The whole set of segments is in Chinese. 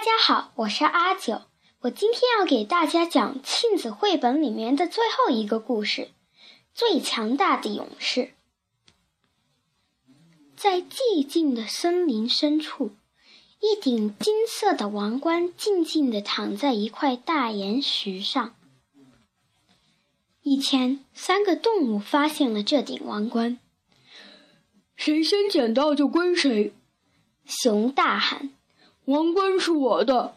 家好，我是阿九。我今天要给大家讲庆子绘本里面的最后一个故事《最强大的勇士》。在寂静的森林深处，一顶金色的王冠静静地躺在一块大岩石上。一天，三个动物发现了这顶王冠，谁先捡到就归谁。熊大喊。王冠是我的，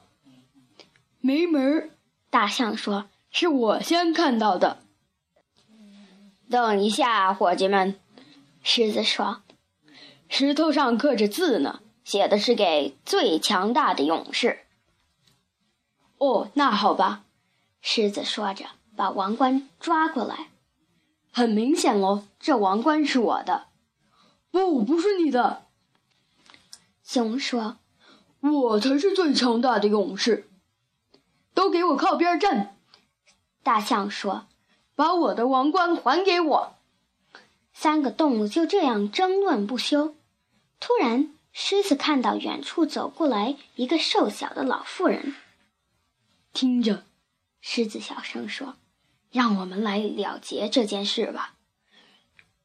没门儿！大象说：“是我先看到的。”等一下，伙计们，狮子说：“石头上刻着字呢，写的是给最强大的勇士。”哦，那好吧，狮子说着，把王冠抓过来。很明显喽，这王冠是我的。不，不是你的。熊说。我才是最强大的勇士！都给我靠边站！大象说：“把我的王冠还给我！”三个动物就这样争论不休。突然，狮子看到远处走过来一个瘦小的老妇人。听着，狮子小声说：“让我们来了结这件事吧。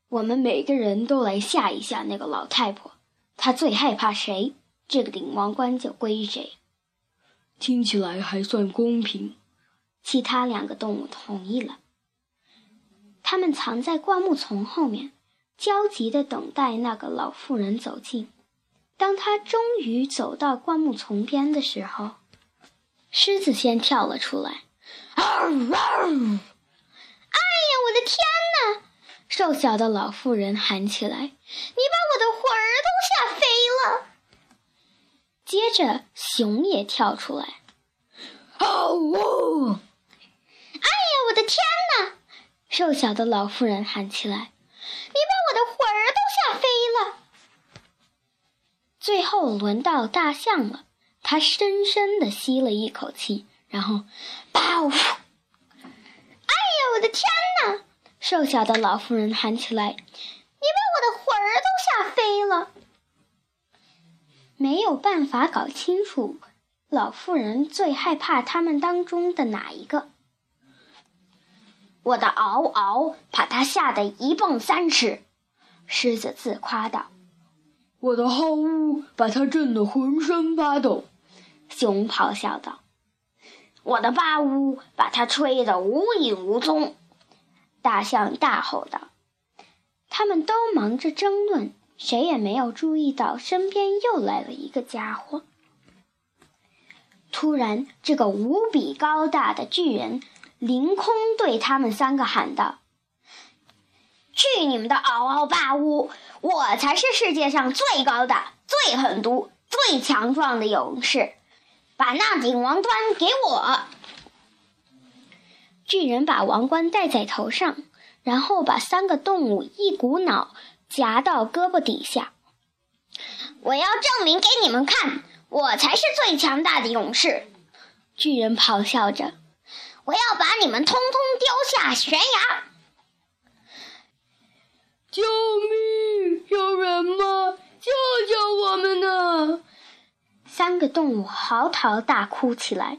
我们每个人都来吓一吓那个老太婆。她最害怕谁？”这个顶王冠就归谁？听起来还算公平。其他两个动物同意了。他们藏在灌木丛后面，焦急地等待那个老妇人走近。当他终于走到灌木丛边的时候，狮子先跳了出来。哎呀，我的天哪！瘦小的老妇人喊起来：“你把我的魂儿都吓飞了！”接着，熊也跳出来。哦呜！哎呀，我的天哪！瘦小的老妇人喊起来：“你把我的魂儿都吓飞了！”最后轮到大象了，它深深的吸了一口气，然后“爆”！哎呀，我的天哪！瘦小的老妇人喊起来：“你把我的魂儿都吓飞了！”没有办法搞清楚，老妇人最害怕他们当中的哪一个？我的嗷嗷把他吓得一蹦三尺，狮子自夸道。我的嚎呜把他震得浑身发抖，熊咆哮道。我的巴呜把他吹得无影无踪，大象大吼道。他们都忙着争论。谁也没有注意到，身边又来了一个家伙。突然，这个无比高大的巨人凌空对他们三个喊道：“去你们的嗷嗷霸屋！我才是世界上最高大、最狠毒、最强壮的勇士！把那顶王冠给我！”巨人把王冠戴在头上，然后把三个动物一股脑。夹到胳膊底下，我要证明给你们看，我才是最强大的勇士！巨人咆哮着：“我要把你们通通丢下悬崖！”救命！有人吗？救救我们呐！三个动物嚎啕大哭起来。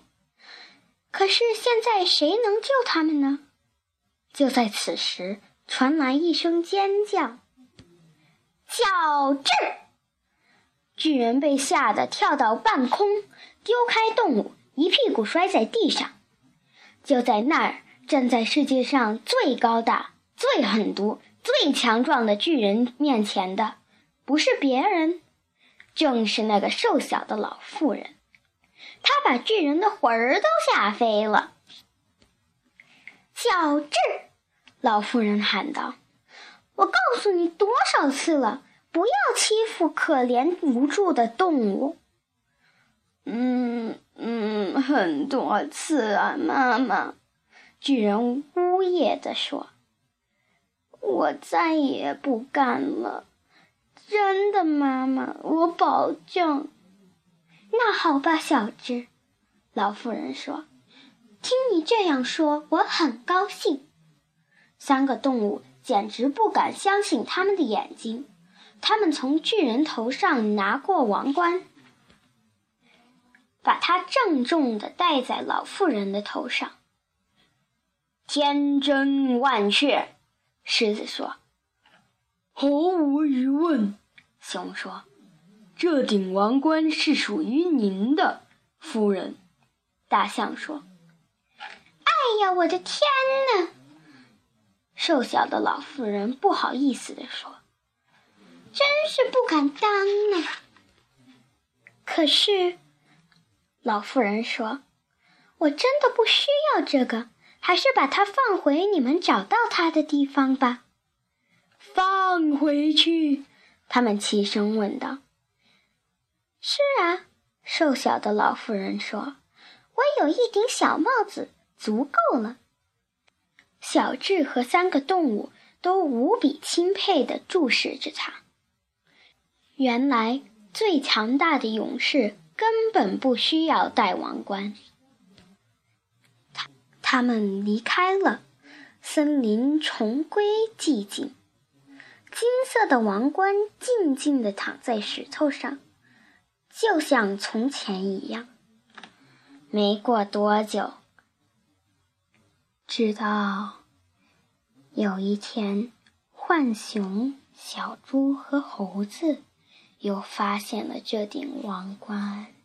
可是现在谁能救他们呢？就在此时，传来一声尖叫。小智，巨人被吓得跳到半空，丢开动物，一屁股摔在地上。就在那儿，站在世界上最高大、最狠毒、最强壮的巨人面前的，不是别人，正是那个瘦小的老妇人。他把巨人的魂儿都吓飞了。小智，老妇人喊道。我告诉你多少次了，不要欺负可怜无助的动物。嗯嗯，很多次啊，妈妈。巨人呜咽地说：“我再也不干了，真的，妈妈，我保证。”那好吧，小智。老妇人说：“听你这样说，我很高兴。”三个动物。简直不敢相信他们的眼睛。他们从巨人头上拿过王冠。把它郑重地戴在老妇人的头上。天真万确，狮子说。毫无疑问，熊说：“这顶王冠是属于您的，夫人。”大象说：“哎呀，我的天哪！”瘦小的老妇人不好意思地说：“真是不敢当呢。”可是，老妇人说：“我真的不需要这个，还是把它放回你们找到它的地方吧。”放回去，他们齐声问道。“是啊。”瘦小的老妇人说，“我有一顶小帽子，足够了。”小智和三个动物都无比钦佩地注视着他。原来，最强大的勇士根本不需要戴王冠。他他们离开了，森林重归寂静。金色的王冠静静地躺在石头上，就像从前一样。没过多久，直到有一天，浣熊、小猪和猴子又发现了这顶王冠。